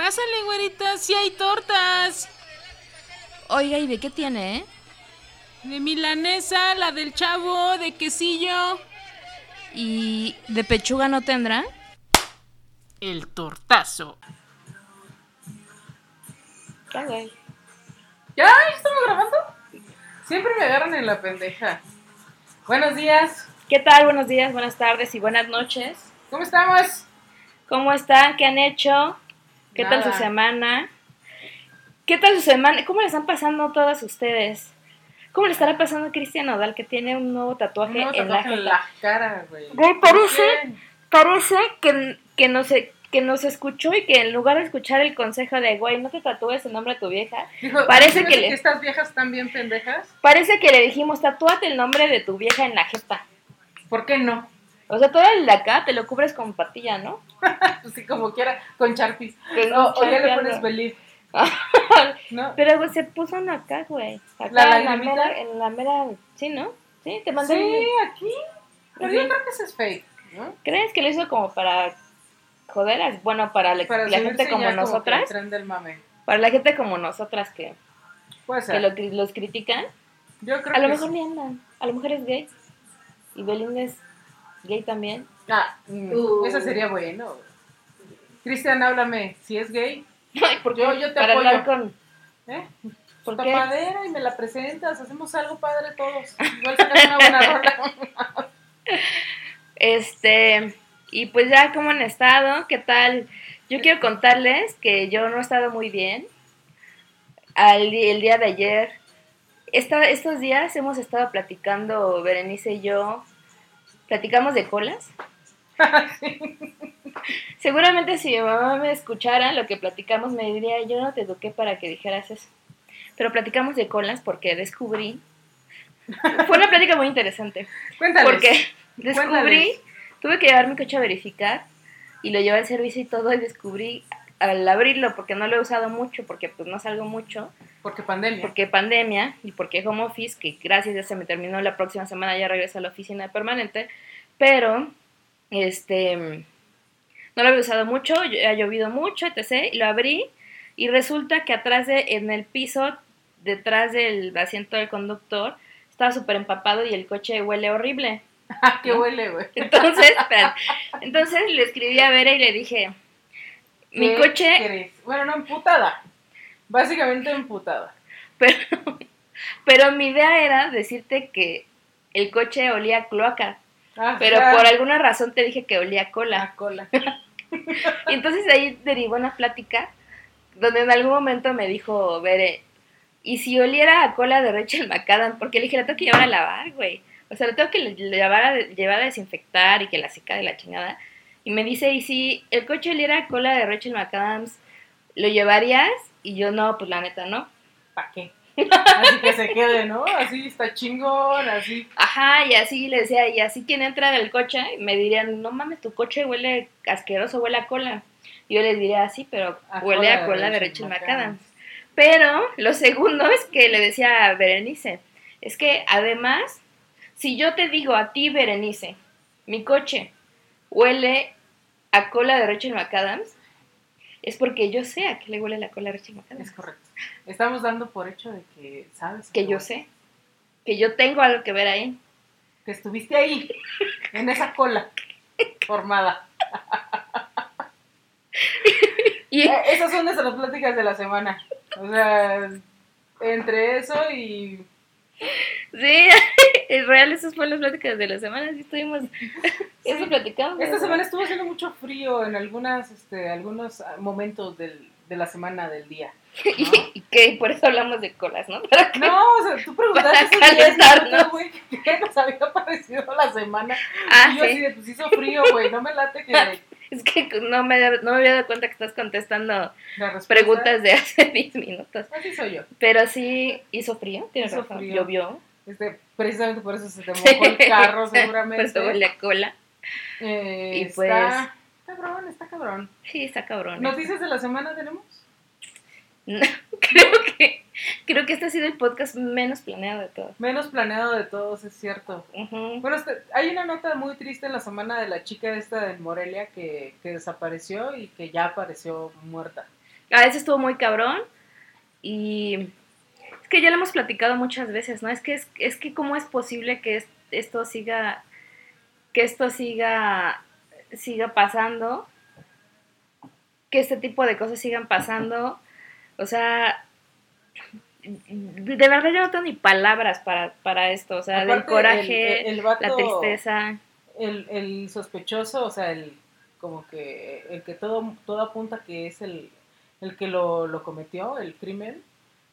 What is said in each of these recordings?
Pásale, güerita, sí hay tortas. Oiga, ¿y de qué tiene, eh? De milanesa, la del chavo, de quesillo. ¿Y de pechuga no tendrá? El tortazo. Ya, güey. ¿Ya? ¿Estamos grabando? Siempre me agarran en la pendeja. Buenos días. ¿Qué tal? Buenos días, buenas tardes y buenas noches. ¿Cómo estamos? ¿Cómo están? ¿Qué han hecho? ¿Qué tal su semana? ¿Qué tal su semana? ¿Cómo le están pasando todas ustedes? ¿Cómo le estará pasando a Cristian Nodal que tiene un nuevo tatuaje, Un nuevo en, tatuaje la en la cara, güey. Güey, ¿Por parece, parece que, que, nos, que nos escuchó y que en lugar de escuchar el consejo de, güey, no te tatúes el nombre de tu vieja, Dijo, Parece "¿Fíjate que le- estas viejas están bien pendejas. parece que le dijimos, tatúate el nombre de tu vieja en la jeta. ¿Por qué no? O sea, todo el de acá te lo cubres con patilla, ¿no? Así como quiera, con Sharpies. Con O, ya le pones believe. ¿No? Pero güey, se puso acá, güey. Acá ¿La en la mera, en la mera, sí, ¿no? Sí, te mandé. Sí, aquí. Pero yo creo que eso es fake, ¿no? ¿Crees que lo hizo como para joder? Bueno, para la, Para la subirse gente como que nosotras. el tren del mame. Para la gente como nosotras que, Puede que ser. lo cri- los critican. Yo creo A lo que mejor sí. ni andan. A lo mejor es gay. Y Belinda es gay también. Ah, mm, Uh. eso sería bueno. Cristian, háblame. Si es gay, Ay, ¿por qué? Yo- yo te para apoyo. hablar con. ¿eh? ¿Por qué? Tapadera y me la presentas. Hacemos algo padre todos. Igual sacas una buena rola. Este, y pues ya, ¿cómo han estado? ¿Qué tal? Yo quiero contarles que yo no he estado muy bien. Al, el día de ayer, esta- estos días hemos estado platicando, Berenice y yo, platicamos de colas. Seguramente si mi mamá me escuchara lo que platicamos, me diría, yo no te eduqué para que dijeras eso. Pero platicamos de colas porque descubrí... Fue una plática muy interesante. Cuéntales. Porque descubrí, Cuéntales. tuve que llevar mi coche a verificar y lo llevé al servicio y todo y descubrí al abrirlo porque no lo he usado mucho porque pues no salgo mucho. Porque pandemia. porque pandemia y porque home office que gracias ya se me terminó la próxima semana ya regreso a la oficina permanente. Pero este no lo había usado mucho ha llovido mucho etc. Y lo abrí y resulta que atrás de en el piso detrás del asiento del conductor estaba súper empapado y el coche huele horrible. Ah, qué huele, güey. entonces, entonces le escribí a Vera y le dije, mi ¿Qué coche, querés? Bueno, no, emputada. Básicamente emputada. pero, pero mi idea era decirte que el coche olía a cloaca, Ah, pero por alguna razón te dije que olía a cola. La cola. Y entonces de ahí derivó una plática donde en algún momento me dijo Bere, ¿y si oliera a cola de Rachel McAdams? Porque le dije, la tengo que llevar a lavar, güey. O sea, la tengo que le- llevar a, llevar a desinfectar y que la seca de la chingada. Y me dice, ¿y si el coche oliera cola de Rachel McAdams, lo llevarías? Y yo, no, pues la neta, no. ¿Para qué? Así que se quede, ¿no? Así está chingón, así. Ajá, y así le decía, y así quien entra del coche, me dirían, no mames, tu coche huele asqueroso, huele a cola. Y yo les diría, sí, pero A huele cola a cola de Rachel Rachel McAdams. McAdams. Pero lo segundo es que le decía a Berenice, es que además, si yo te digo a ti, Berenice, mi coche huele a cola de Rachel McAdams, es porque yo sé a qué le huele la cola de Rachel McAdams. Es correcto. Estamos dando por hecho de que sabes. Que yo sé, que yo tengo algo que ver ahí. Que estuviste ahí, en esa cola formada. Y Eh, esas son nuestras pláticas de la semana. O sea, entre eso y. Sí, es real, esas fueron las pláticas de la semana, sí estuvimos, eso platicamos. Esta semana estuvo haciendo mucho frío en algunas, este, algunos ah, momentos del, de la semana del día. y, y que por eso hablamos de colas, ¿no? Para No, o sea, tú preguntaste Para hace 10 calentarnos. güey, ¿qué nos había parecido la semana? Ah, y yo así sí, de, pues hizo frío, güey, no me late que es que no me, no me había dado cuenta que estás contestando preguntas de hace 10 minutos. Así soy yo. Pero sí, hizo frío, tienes Hizo razón, frío. llovió. Este, precisamente por eso se te mojó el carro, seguramente. Por eso huele a cola. Eh, Y pues- Está cabrón, está cabrón. Sí, está cabrón. ¿Noticias de la semana tenemos? No, creo que creo que este ha sido el podcast menos planeado de todos. Menos planeado de todos, es cierto. Ujú. Bueno, este, hay una nota muy triste en la semana de la chica esta de Morelia que, que desapareció y que ya apareció muerta. A veces estuvo muy cabrón. Y es que ya lo hemos platicado muchas veces, ¿no? Es que, es, es que cómo es posible que es- esto siga, que esto siga, siga pasando, que este tipo de cosas sigan pasando. O sea, de verdad yo no tengo ni palabras para, para esto. O sea, del Aparte, coraje, el- el vato- la tristeza. El, el sospechoso, o sea, el como que el que todo, todo apunta que es el, el que lo, lo cometió, el crimen,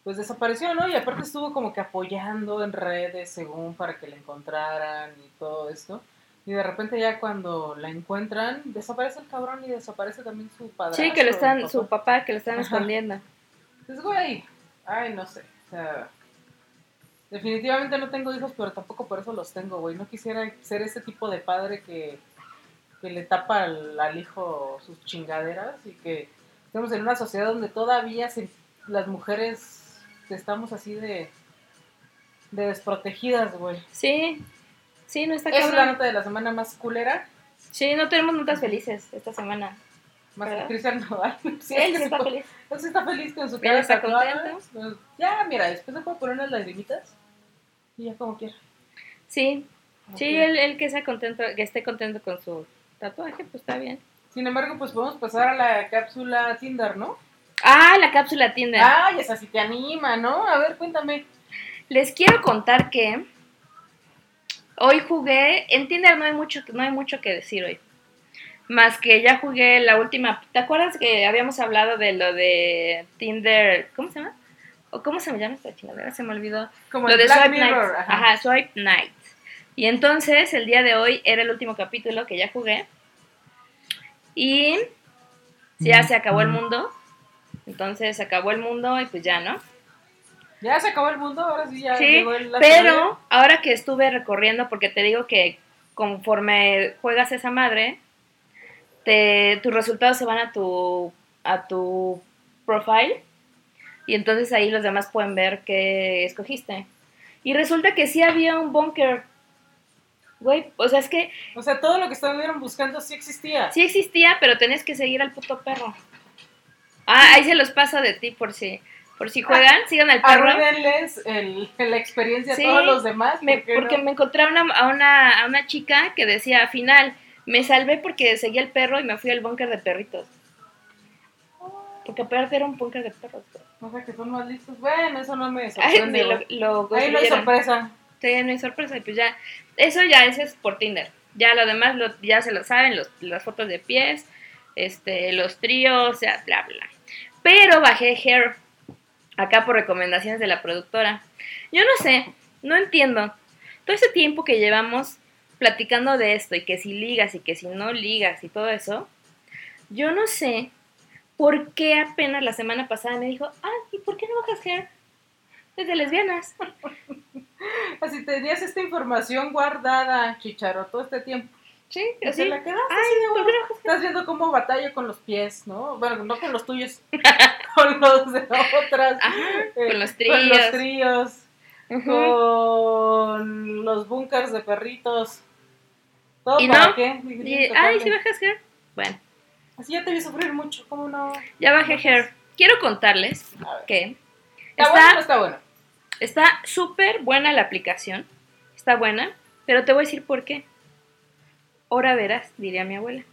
pues desapareció, ¿no? Y aparte estuvo como que apoyando en redes según para que la encontraran y todo esto. Y de repente ya cuando la encuentran, desaparece el cabrón y desaparece también su padre. Sí, que lo están, su papá que lo están escondiendo. Pues güey, ay, no sé, o sea, definitivamente no tengo hijos, pero tampoco por eso los tengo, güey. No quisiera ser ese tipo de padre que, que le tapa al, al hijo sus chingaderas y que estamos en una sociedad donde todavía se- las mujeres estamos así de, de desprotegidas, güey. Sí, sí, no está es la nota de la semana más culera, Sí, no tenemos notas felices esta semana. Más que ¿Verdad? Cristian Nodal. Sí, Él que está feliz. Él sí está feliz con su cara está contento. Pues, Ya, mira, después se puede poner unas lagrimitas y ya como quiera. Sí, sí, él, él que, sea contento, que esté contento con su tatuaje, pues está bien. Sin embargo, pues podemos pasar a la cápsula Tinder, ¿no? Ah, la cápsula Tinder. Ay, esa sí te anima, ¿no? A ver, cuéntame. Les quiero contar que hoy jugué, en Tinder no hay mucho, no hay mucho que decir hoy. Más que ya jugué la última, ¿te acuerdas que habíamos hablado de lo de Tinder, ¿cómo se llama? ¿O cómo se me llama esta chingadera? Se me olvidó. Como lo el de Black Swipe Mirror. Night. ajá. Ajá. Swipe Night. Y entonces, el día de hoy era el último capítulo que ya jugué. Y ya se acabó el mundo. Entonces se acabó el mundo y pues ya, ¿no? Ya se acabó el mundo, ahora sí ya Sí, llegó el pero ahora que estuve recorriendo, porque te digo que conforme juegas esa madre, te, tus resultados se van a tu, a tu profile y entonces ahí los demás pueden ver qué escogiste. Y resulta que sí había un bunker. Güey, o sea, es que O sea, todo lo que estuvieron buscando sí existía. sí existía, pero tenés que seguir al puto perro. Ah, ahí se los paso de ti por si, por si juegan, sigan al perro. Arruinenles la experiencia Sí, a todos los demás. Me- ¿por qué porque no? me encontré a una, a, una, a una chica que decía, al final, me salvé porque seguía el perro y me fui al búnker de perritos. Porque aparte era un búnker de perros. O sea, que son más listos. Bueno, eso no me Ay, sorprende. lo, lo Ahí no hay sorpresa. Sí, no hay sorpresa. y Pues ya, eso ya ese es por Tinder. Ya lo demás lo- ya se lo saben, los, las fotos de pies, este, los tríos, o sea, bla, bla. Pero bajé Hair acá por recomendaciones de la productora. Yo no sé, no entiendo. Todo ese tiempo que llevamos platicando de esto y que si ligas y que si no ligas y todo eso, yo no sé por qué apenas la semana pasada me dijo, ah, ¿y por qué no bajas Hair? Es de lesbianas. Así tenías esta información guardada, Chicharo, todo este tiempo. Sí, así. te la quedaste Ay, así de ¿por huevo. qué no bajas Estás viendo cómo batalla con los pies, ¿no? Bueno, no con los tuyos, con los de otras. Ajá, eh, con los Con los tríos. tríos, con los bunkers de perritos. ¿Todo ¿Y para no? qué? Y, ay, si bajas hair. Bueno, Así ya te vi sufrir mucho, ¿cómo no? ya bajé hair. Quiero contarles que ¿Está, bueno o no está está bueno? está súper buena la aplicación. Está buena, pero te voy a decir por qué. Ahora verás, diría mi abuela.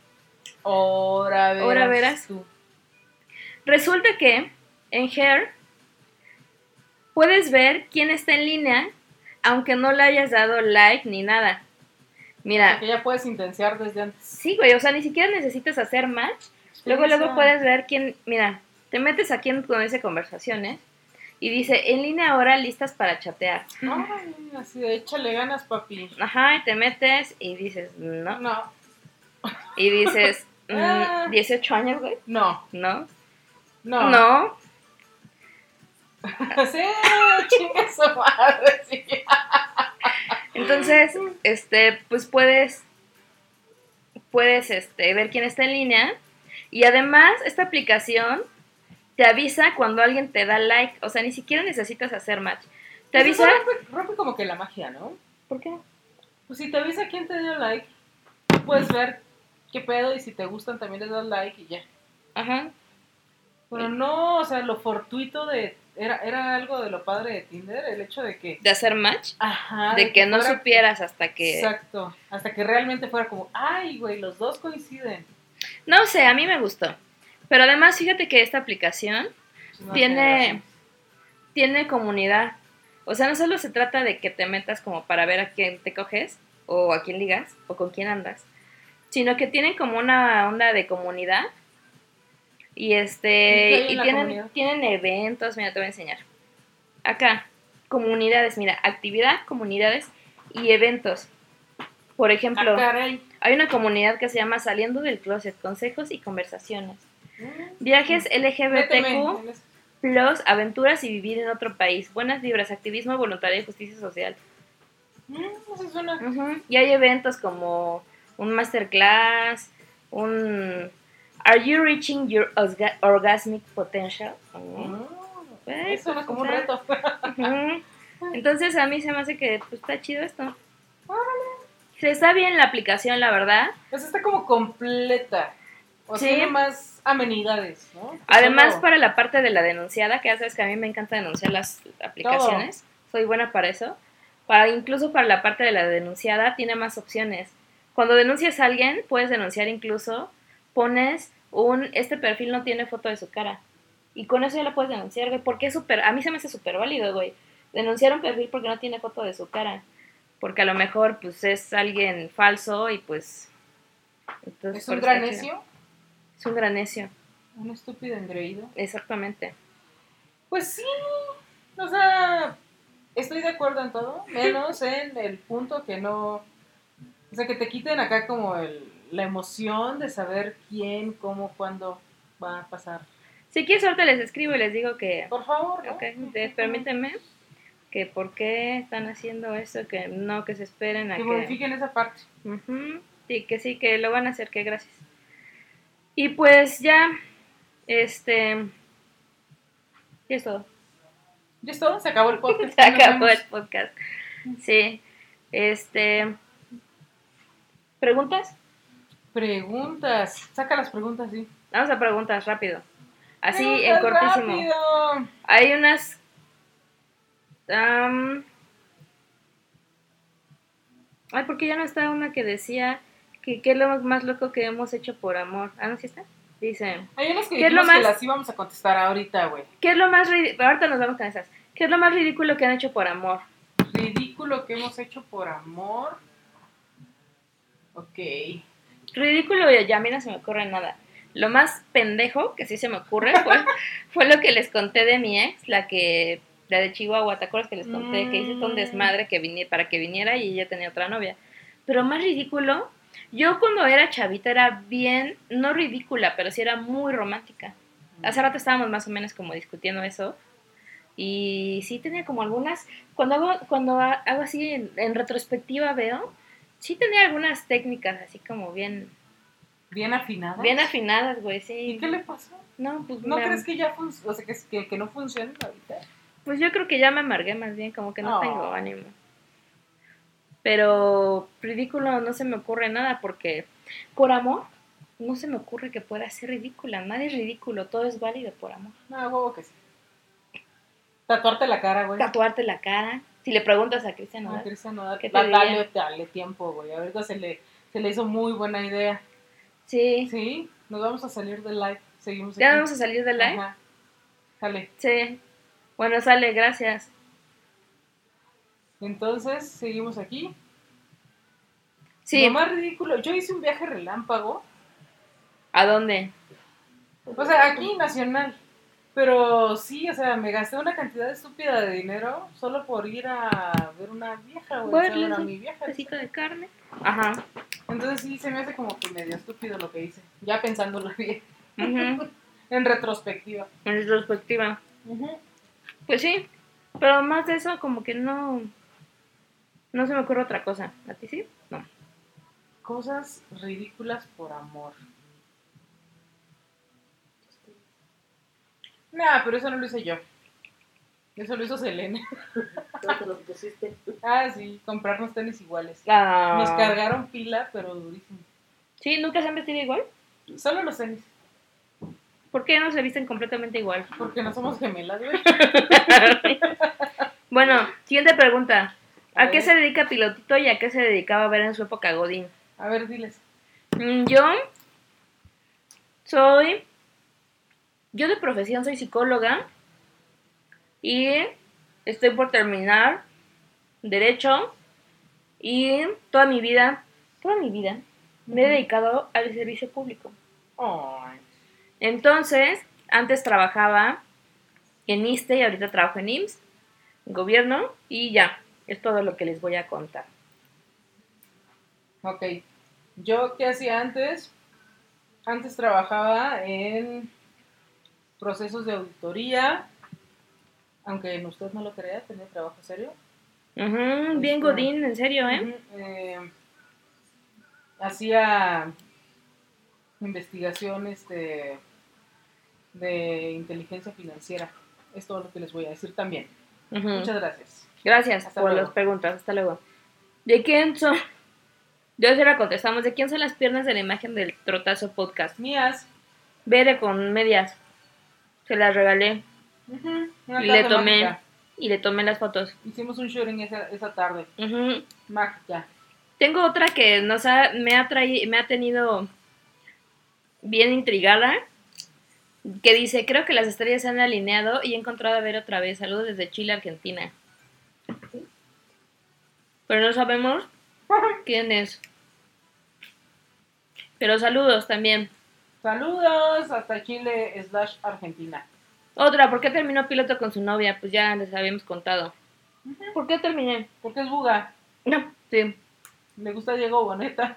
Ahora verás. Ahora verás. tú. Resulta que en Hair puedes ver quién está en línea, aunque no le hayas dado like ni nada. Mira, Porque ya puedes intensiar desde antes. Sí, güey, o sea, ni siquiera necesitas hacer match. Luego, luego puedes ver quién, mira, te metes aquí en donde dice conversaciones y dice, en línea ahora listas para chatear. Ay, así de échale ganas, papi. Ajá, y te metes y dices, no. No, Y dices, mm, Ah. 18 años, güey, no, no. no. No. sí, chinga su madre. Entonces, este, pues puedes, puedes, este, ver quién está en línea. Y además, esta aplicación te avisa cuando alguien te da like. O sea, ni siquiera necesitas hacer match. Te Pues avisa. Rompe, rompe como que la magia, ¿no? ¿Por qué? Pues si te avisa quién te dio like, tú puedes ver qué pedo y si te gustan también les das like y ya. Ajá. Pero no, o sea, lo fortuito de. Era, era algo de lo padre de Tinder, el hecho de que. De hacer match, Ajá. de que no fuera- supieras hasta que... Exacto. Hasta que realmente fuera como, ay, güey, los dos coinciden. No sé, a mí me gustó. Pero además, fíjate que esta aplicación No tiene, tiene comunidad. O sea, no solo se trata de que te metas como para ver a quién te coges, o a quién ligas, o con quién andas, sino que tienen como una onda de comunidad. Y ¿Y qué hay este, y tienen, comunidad? tienen eventos, mira, te voy a enseñar. Acá, comunidades, mira, actividad, comunidades y eventos. Por ejemplo, Ah, hay una comunidad que se llama Saliendo del Closet, Consejos y Conversaciones. Mm. Viajes LGBTQ. Plus, aventuras y vivir en otro país. Buenas vibras, activismo voluntario y justicia social. Mm, eso suena. Ujú. Y hay eventos como un masterclass, un Are you reaching your osga- orgasmic potential? Eh, eso pues, como un sea, reto. Entonces a mí se me hace que pues, está chido esto. Se está bien la aplicación, la verdad. Pues está como completa. O Sí. tiene más amenidades, ¿no? Además, Solo- para la parte de la denunciada, que ya sabes que a mí me encanta denunciar las aplicaciones, soy buena para eso. Para, incluso para la parte de la denunciada, tiene más opciones. Cuando denuncias a alguien, puedes denunciar incluso, pones un, este perfil no tiene foto de su cara. Y con eso ya lo puedes denunciar, güey, porque es súper, a mí se me hace súper válido, güey. Denunciar un perfil porque no tiene foto de su cara. Porque a lo mejor, pues, es alguien falso y pues... entonces, Es un gran necio, Es un gran necio, un estúpido engreído. exactamente. Pues sí, o sea, estoy de acuerdo en todo, menos en el punto que no, o sea, que te quiten acá como el, la emoción de saber quién, cómo, cuándo va a pasar. Si quieres, ahorita les escribo y les digo que, Por favor, ¿no? ok, de- permítanme, que por qué están haciendo eso, que no, que se esperen a que que... modifiquen esa parte. Ujú, Sí, que sí, que lo van a hacer, que gracias. Y pues ya, este... Ya es todo. ¿Ya es todo? Se acabó el podcast. Se acabó el podcast. Sí, este... ¿Preguntas? Preguntas. Saca las preguntas, sí. Vamos a preguntas rápido. Así, en cortísimo. rápido. Hay unas. am, ay, porque ya no está una que decía que qué es lo más loco que hemos hecho por amor. Ah, no, sí está. Dice: Hay unas que ¿Qué es lo dijimos que más- las íbamos a contestar ahorita, güey. ¿Qué es lo más ridículo? Ahorita nos vamos con esas. ¿Qué es lo más ridículo que han hecho por amor? Ridículo que hemos hecho por amor. Ok. Ridículo, ya, ya a mí no se me ocurre nada. Lo más pendejo que sí se me ocurre fue, fue lo que les conté de mi ex, la que, la de Chihuahua, ¿te acuerdas que les conté? Que hice todo un Mm. desmadre que vine, para que viniera y ella tenía otra novia. Pero más ridículo, yo cuando era chavita era bien, no ridícula, pero sí era muy romántica. Hace rato estábamos más o menos como discutiendo eso. Y sí tenía como algunas, cuando hago, cuando ha- hago así en, en retrospectiva veo, sí tenía algunas técnicas así como bien, Bien afinada. bien afinadas, güey, sí. ¿Y qué le pasó? No, pues, ¿No me- crees que ya? O sea, que, que, que no funciona ahorita. pues yo creo que ya me amargué más bien, como que no Oh. tengo ánimo. Pero ridículo no se me ocurre nada porque por amor no se me ocurre que pueda ser ridícula. Nadie es ridículo, todo es válido por amor. No, huevo que sí. Tatuarte la cara, güey. Tatuarte la cara. Si le preguntas a Cristian No, Nodal, Cristian, no, da- ¿Qué te da- dale, dale tiempo, güey. Ahorita se le, se le hizo muy buena idea. Sí. Sí, nos vamos a salir del live. Seguimos ¿Ya aquí. vamos a salir del live? Ajá. Sale. Sí. Bueno, sale, gracias. Entonces, seguimos aquí. Sí. Lo más ridículo, yo hice un viaje relámpago. ¿A dónde? O sea, aquí nacional. Pero sí, o sea, me gasté una cantidad estúpida de dinero solo por ir a ver una vieja, güey. Bueno, bueno, mi vieja. Pedacito de carne. Ajá. Entonces sí, se me hace como que medio estúpido lo que hice. Ya pensándolo bien. Ujú. En retrospectiva. En retrospectiva. Pues sí. Pero más de eso, como que no. No se me ocurre otra cosa. ¿A ti sí? No. Cosas ridículas por amor. Nah, pero eso no lo hice yo. Eso lo hizo. No te pusiste. Ah, sí, comprarnos tenis iguales. Ah. Nos cargaron pila, pero durísimo. Sí, nunca se han vestido igual. Solo los tenis. ¿Por qué no se visten completamente igual? Porque no somos gemelas, güey. Bueno, siguiente pregunta. A ¿A qué se dedica Pilotito y a qué se dedicaba a ver en su época Godín? A ver, diles. Mm, Yo soy. Yo de profesión soy psicóloga y estoy por terminar Derecho y toda mi vida, toda mi vida, me he dedicado al servicio público. Entonces, antes trabajaba en ISTE y ahorita trabajo en IMSS, en gobierno, y ya, es todo lo que les voy a contar. Ok. Yo, ¿qué hacía antes? Antes trabajaba en procesos de auditoría. Aunque en usted no lo crea, tenía trabajo serio. Ujú, bien Godín, en serio, ¿eh? Eh, hacía investigación este, de inteligencia financiera. Es todo lo que les voy a decir también. Muchas gracias. Gracias Hasta por luego. las preguntas. Hasta luego. ¿De quién son? Yo se la contestamos. ¿De quién son las piernas de la imagen del Trotazo Podcast? Mías. Verde con medias. Se las regalé y le tomé mágica. y le tomé las fotos. Hicimos un shooting esa, esa tarde. Mágica. Tengo otra que nos ha, me ha traído, me ha tenido bien intrigada. Que dice, creo que las estrellas se han alineado y he encontrado a ver otra vez. Saludos desde Chile, Argentina. Pero no sabemos quién es. Pero saludos también. Saludos hasta Chile slash Argentina. Otra, ¿por qué terminó piloto con su novia? Pues ya les habíamos contado. ¿Por qué terminé? Porque es buga. No, sí. Le gusta Diego Boneta.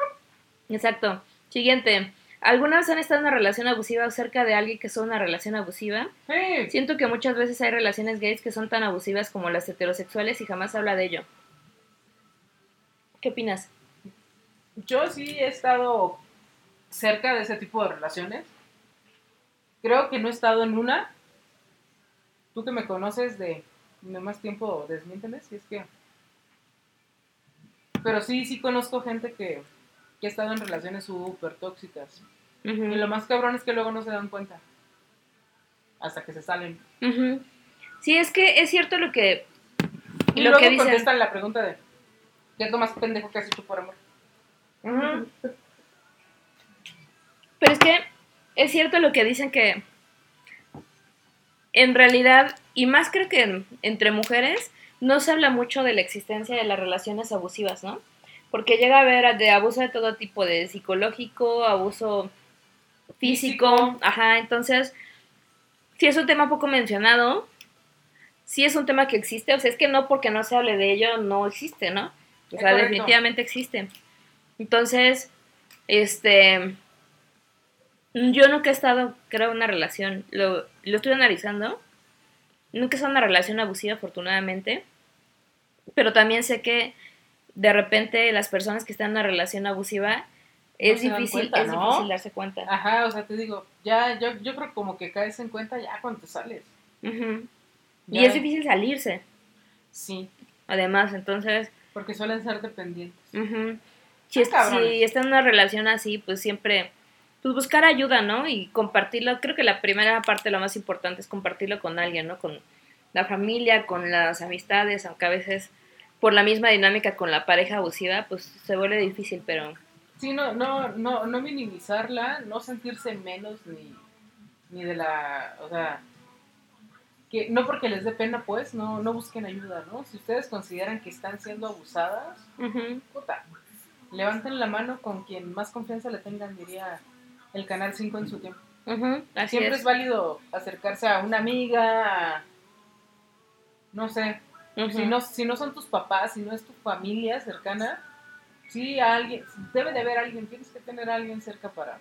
Exacto. Siguiente. ¿Alguna vez han estado en una relación abusiva o cerca de alguien que son una relación abusiva? Sí. Siento que muchas veces hay relaciones gays que son tan abusivas como las heterosexuales y jamás se habla de ello. ¿Qué opinas? Yo sí he estado cerca de ese tipo de relaciones. Creo que no he estado en una. Tú que me conoces de, de más tiempo, desmiénteme si es que. Pero sí, sí conozco gente que, que ha estado en relaciones súper tóxicas. Y lo más cabrón es que luego no se dan cuenta. Hasta que se salen. Ujú. Sí, es que es cierto lo que, Y lo luego que dicen. contestan la pregunta de: ¿Qué es lo más pendejo que has hecho por amor? Ujú. Pero es que es cierto lo que dicen que en realidad, y más creo que en- entre mujeres, no se habla mucho de la existencia de las relaciones abusivas, ¿no? Porque llega a haber de abuso de todo tipo, de psicológico, abuso físico, Físico. ajá, entonces, sí es un tema poco mencionado, sí es un tema que existe, o sea, es que no porque no se hable de ello, no existe, ¿no? O sea, definitivamente existe. Entonces, este, yo nunca he estado, creo, en una relación, lo, lo estoy analizando, nunca he estado en una relación abusiva, afortunadamente, pero también sé que de repente las personas que están en una relación abusiva, es difícil, cuenta, es difícil darse cuenta. Ajá, o sea, te digo, ya, yo, yo creo como que caes en cuenta ya cuando te sales. Ya- Y es difícil salirse, Sí, además, entonces, porque suelen ser dependientes. ujú. si, Ah, es- si está en una relación así, pues siempre, pues buscar ayuda, ¿no? Y compartirlo, creo que la primera parte, lo más importante es compartirlo con alguien, ¿no? Con la familia, con las amistades, aunque a veces por la misma dinámica con la pareja abusiva, pues se vuelve difícil, pero... Sí, no, no, no, no minimizarla, no sentirse menos ni, ni de la, o sea, que no porque les dé pena, pues, no, no busquen ayuda, ¿no? Si ustedes consideran que están siendo abusadas, ujú, puta, levanten la mano con quien más confianza le tengan, diría el Canal 5 en su tiempo. así Siempre es. es. válido acercarse a una amiga, a- no sé, si, no, si no son tus papás, si no es tu familia cercana, sí, a alguien, debe de haber alguien, tienes que tener a alguien cerca para,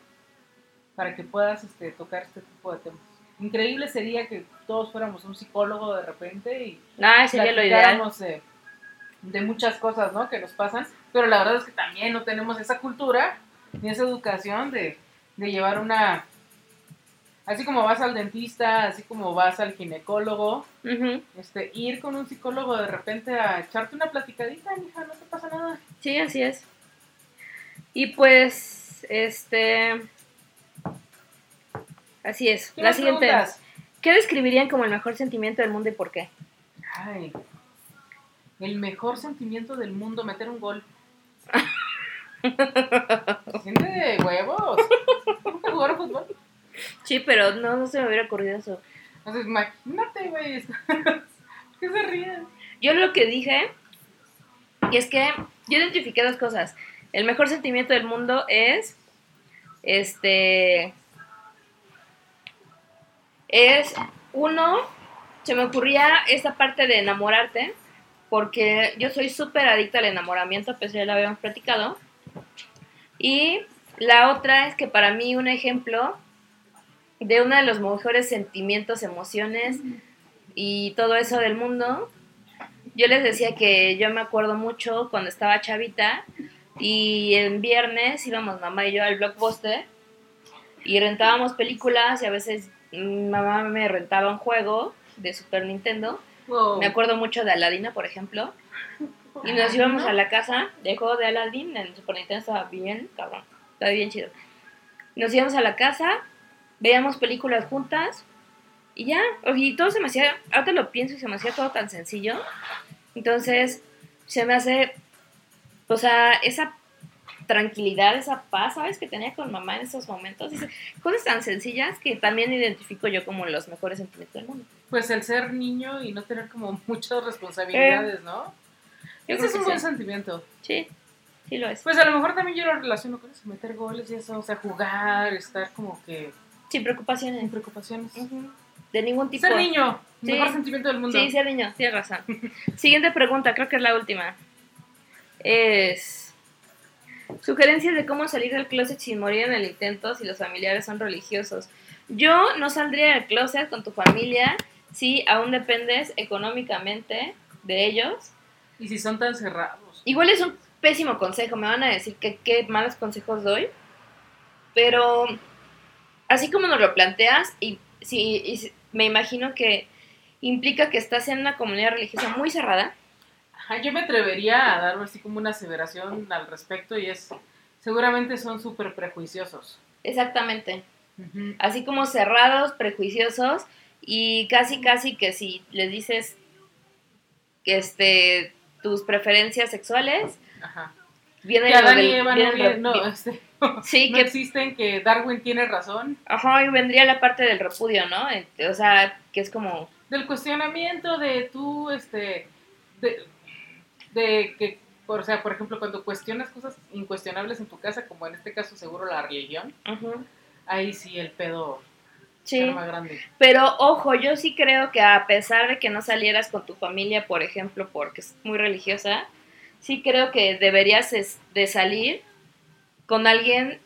para que puedas este, tocar este tipo de temas. Increíble sería que todos fuéramos un psicólogo de repente y Ah, sería lo ideal. platicáramos de, de muchas cosas ¿no? que nos pasan, pero la verdad es que también no tenemos esa cultura ni esa educación de, de llevar una... Así como vas al dentista, así como vas al ginecólogo, este, ir con un psicólogo de repente a echarte una platicadita, mija, no te pasa nada. Sí, así es. Y pues, este... Así es. ¿Qué La siguiente. preguntas? ¿Qué describirían como el mejor sentimiento del mundo y por qué? Ay, el mejor sentimiento del mundo, meter un gol. Se siente de huevos. ¿Nunca jugaron fútbol? Sí, pero no, no se me hubiera ocurrido eso. Entonces, imagínate, güey. ¿Qué se ríen? Yo lo que dije, y es que yo identifiqué dos cosas. El mejor sentimiento del mundo es, este, es, uno, se me ocurría esta parte de enamorarte, porque yo soy súper adicta al enamoramiento, pues ya lo habíamos platicado. Y la otra es que para mí un ejemplo de uno de los mejores sentimientos, emociones y todo eso del mundo yo les decía que yo me acuerdo mucho cuando estaba chavita y el viernes íbamos mamá y yo al blockbuster y rentábamos películas y a veces mamá me rentaba un juego de Super Nintendo. Wow. Me acuerdo mucho de Aladina, por ejemplo. Y nos íbamos a la casa del juego de Aladdin en Super Nintendo estaba bien, cabrón. Estaba bien chido. Nos íbamos a la casa, veíamos películas juntas y ya. Y todo se me hacía, ahora lo pienso y se me hacía todo tan sencillo. Entonces, se me hace, o sea, esa tranquilidad, esa paz, ¿sabes? Que tenía con mamá en esos momentos. Dice, cosas tan sencillas que también identifico yo como los mejores sentimientos del mundo. Pues el ser niño y no tener como muchas responsabilidades, ¿no? Ese es un buen sí. sentimiento. Sí, sí lo es. Pues a lo mejor también yo lo relaciono con eso, meter goles y eso, o sea, jugar, estar como que Sin preocupaciones. sin preocupaciones. De ningún tipo. Ser niño, Sí. mejor sentimiento del mundo. Sí, ser niño, tienes razón. Siguiente pregunta, creo que es la última. Es. Sugerencias de cómo salir del closet sin morir en el intento si los familiares son religiosos. Yo no saldría del closet con tu familia si aún dependes económicamente de ellos. Y si son tan cerrados. Igual es un pésimo consejo, me van a decir que qué malos consejos doy, pero así como nos lo planteas, y, sí, y me imagino que implica que estás en una comunidad religiosa muy cerrada. Ajá, yo me atrevería a dar así como una aseveración al respecto y es, seguramente son súper prejuiciosos. Exactamente. Así como cerrados, prejuiciosos, y casi, casi que si les dices que este, tus preferencias sexuales, Ajá. viene Que lo Adán y del- Eva no, vienen- no, este, sí, no que existen, que Darwin tiene razón. Ajá, y vendría la parte del repudio, ¿no? Eh, O sea, que es como... Del cuestionamiento de tú, este, de, de que, o sea, por ejemplo, cuando cuestionas cosas incuestionables en tu casa, como en este caso seguro la religión, ujú, ahí sí el pedo Sí, grande. pero ojo, yo sí creo que a pesar de que no salieras con tu familia, por ejemplo, porque es muy religiosa, sí creo que deberías de salir con alguien,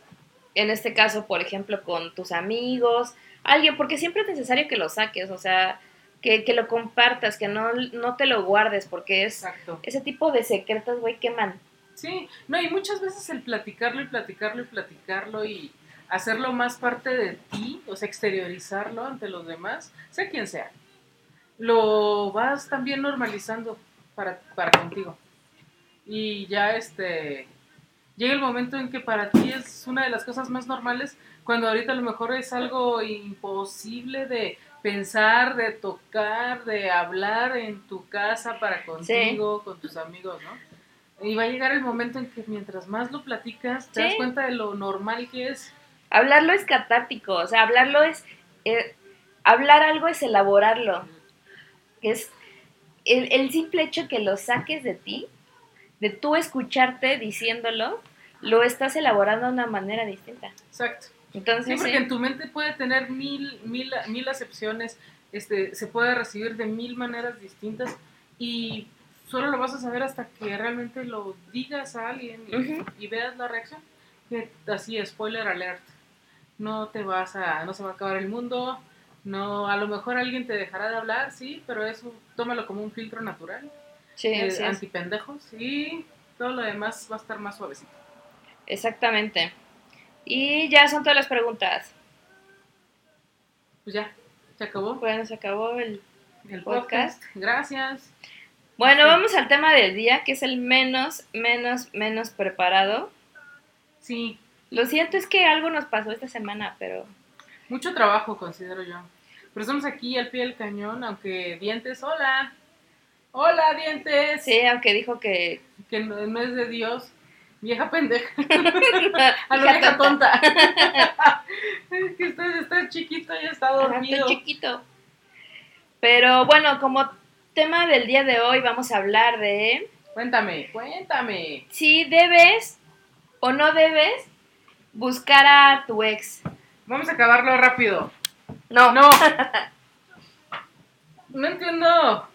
en este caso, por ejemplo, con tus amigos, alguien, porque siempre es necesario que lo saques, o sea, que, que lo compartas, que no, no te lo guardes, porque es Exacto. ese tipo de secretos, güey, queman. Sí, no, y muchas veces el platicarlo y platicarlo y platicarlo y hacerlo más parte de ti, o sea, exteriorizarlo ante los demás, sea quien sea, lo vas también normalizando para, para contigo. Y ya este, llega el momento en que para ti es una de las cosas más normales, cuando ahorita a lo mejor es algo imposible de pensar, de tocar, de hablar en tu casa para contigo, con tus amigos, ¿no? Y va a llegar el momento en que mientras más lo platicas, te das cuenta de lo normal que es. Hablarlo es catártico, o sea, hablarlo es... eh, hablar algo es elaborarlo. Es el, el simple hecho que lo saques de ti, de tú escucharte diciéndolo, lo estás elaborando de una manera distinta. Exacto. Sí, Entonces, porque sí, en tu mente puede tener mil, mil, mil acepciones, este, se puede recibir de mil maneras distintas y solo lo vas a saber hasta que realmente lo digas a alguien y, y veas la reacción. Que así, spoiler alert, no te vas a, no se va a acabar el mundo, no, a lo mejor alguien te dejará de hablar, sí, pero eso tómalo como un filtro natural, sí, eh, antipendejos y todo lo demás va a estar más suavecito. exactamente. Y ya son todas las preguntas. Pues ya, se acabó Bueno, se acabó el... el podcast. podcast. Gracias. Bueno, Sí. vamos al tema del día, que es el menos, menos, menos preparado. Sí, Lo siento, es que algo nos pasó esta semana, pero Mucho trabajo, considero yo. Pero estamos aquí al pie del cañón, aunque dientes, hola. Hola, dientes. Sí, aunque dijo que... Que no, no es de Dios. Vieja pendeja. A la vieja tonta. tonta. es que usted está chiquito y está Ajá, dormido. estoy chiquito. Pero bueno, como tema del día de hoy vamos a hablar de Cuéntame, cuéntame. si debes o no debes buscar a tu ex. Vamos a acabarlo rápido. No. No. No entiendo.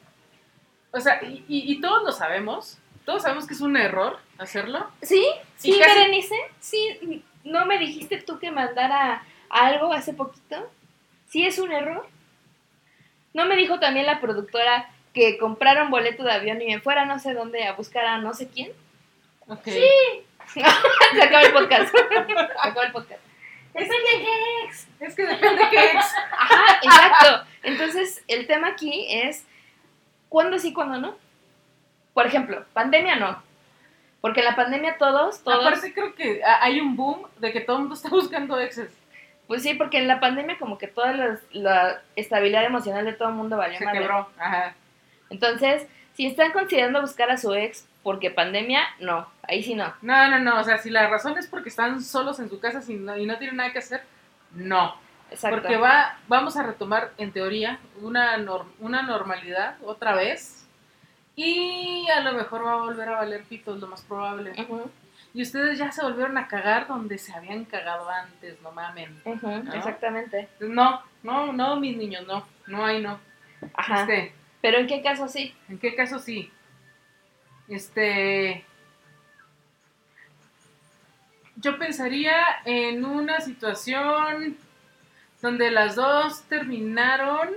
O sea, y, y- y todos lo sabemos. Todos sabemos que es un error hacerlo. ¿Sí? ¿Sí, casi- Berenice? ¿Sí? ¿No me dijiste tú que mandara algo hace poquito? ¿Sí es un error? ¿No me dijo también la productora que compraron boleto de avión y me fuera no sé dónde a buscar a no sé quién? Ok. Se acaba el podcast. Se acaba el podcast. Es que, ex. Es que depende de qué ex. Ajá, exacto. Entonces, el tema aquí es cuándo sí, cuándo no. Por ejemplo, pandemia no. Porque en la pandemia todos, todos, Aparte creo que ha- hay un boom de que todo el mundo está buscando exes. pues sí, porque en la pandemia como que toda la estabilidad emocional de todo el mundo valió Se madre. quebró. Ajá. Entonces, si están considerando buscar a su ex porque pandemia, no, ahí sí no. No, no, no. O sea, si la razón es porque están solos en su casa sin- y no tienen nada que hacer, no. Exacto. Porque va, vamos a retomar, en teoría, una, nor- una normalidad otra vez. Y a lo mejor va a volver a valer pitos, lo más probable. Y ustedes ya se volvieron a cagar donde se habían cagado antes, no mamen. ¿No? Exactamente. No, no, no, mis niños, no. No hay, no. Ajá. Este, Pero en qué caso sí. ¿En qué caso sí? Este. Yo pensaría en una situación donde las dos terminaron,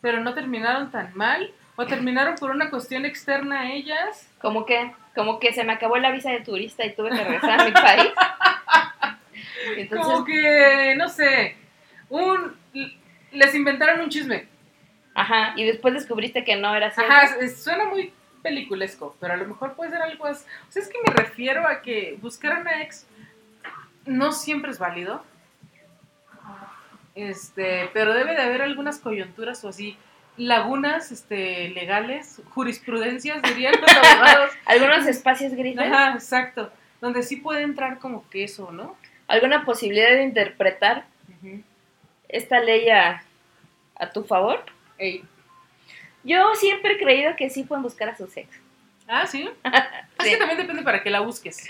pero no terminaron tan mal, o terminaron por una cuestión externa a ellas. Como que, como que se me acabó la visa de turista y tuve que regresar a mi país. Entonces, Como que, no sé, un les inventaron un chisme. ajá, y después descubriste que no era cierto. Ajá, suena muy peliculesco, pero a lo mejor puede ser algo así. O sea, es que me refiero a que buscar a una ex no siempre es válido. Este, pero debe de haber algunas coyunturas o así, lagunas este, legales, jurisprudencias, dirían los abogados. Algunos espacios grises, Ajá, exacto. Donde sí puede entrar como que eso, ¿no? alguna posibilidad de interpretar esta ley a, a tu favor. Ey. Yo siempre he creído que sí pueden buscar a sus ex. Ah, ¿sí? Es Sí. que también depende para qué la busques.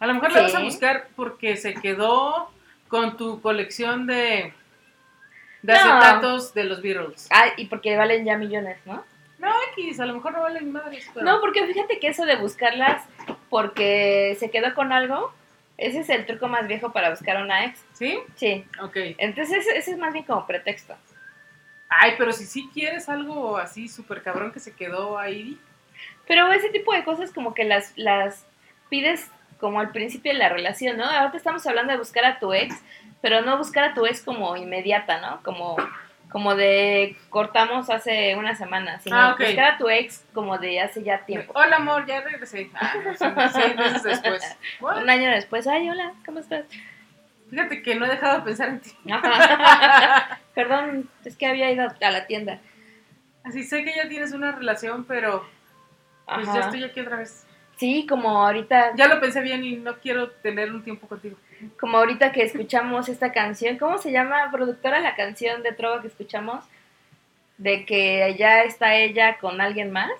A lo mejor la vas a buscar porque se quedó con tu colección de, de No. acetatos de los Beatles. Ah, y porque valen ya millones, ¿no? No, X, a lo mejor no valen madres, pero... No, porque fíjate que eso de buscarlas porque se quedó con algo, ese es el truco más viejo para buscar a una ex. ¿Sí? Sí. Ok. Entonces ese es más bien como pretexto. Ay, pero si sí quieres algo así súper cabrón que se quedó ahí... Pero ese tipo de cosas como que las, las pides como al principio de la relación, ¿no? Ahorita estamos hablando de buscar a tu ex, pero no buscar a tu ex como inmediata, ¿no? Como, como de cortamos hace una semana, sino Ah, buscar a tu ex como de hace ya tiempo. Hola, amor, ya regresé. Ah, seis meses después. What? Un año después, ay, hola, ¿cómo estás? Fíjate que no he dejado de pensar en ti. Perdón, es que había ido a la tienda. Así sé que ya tienes una relación, pero pues Ajá. ya estoy aquí otra vez. Sí, como ahorita, Ya lo pensé bien y no quiero tener un tiempo contigo. como ahorita que escuchamos esta canción, ¿cómo se llama, productora, la canción de trova que escuchamos? De que ya está ella con alguien más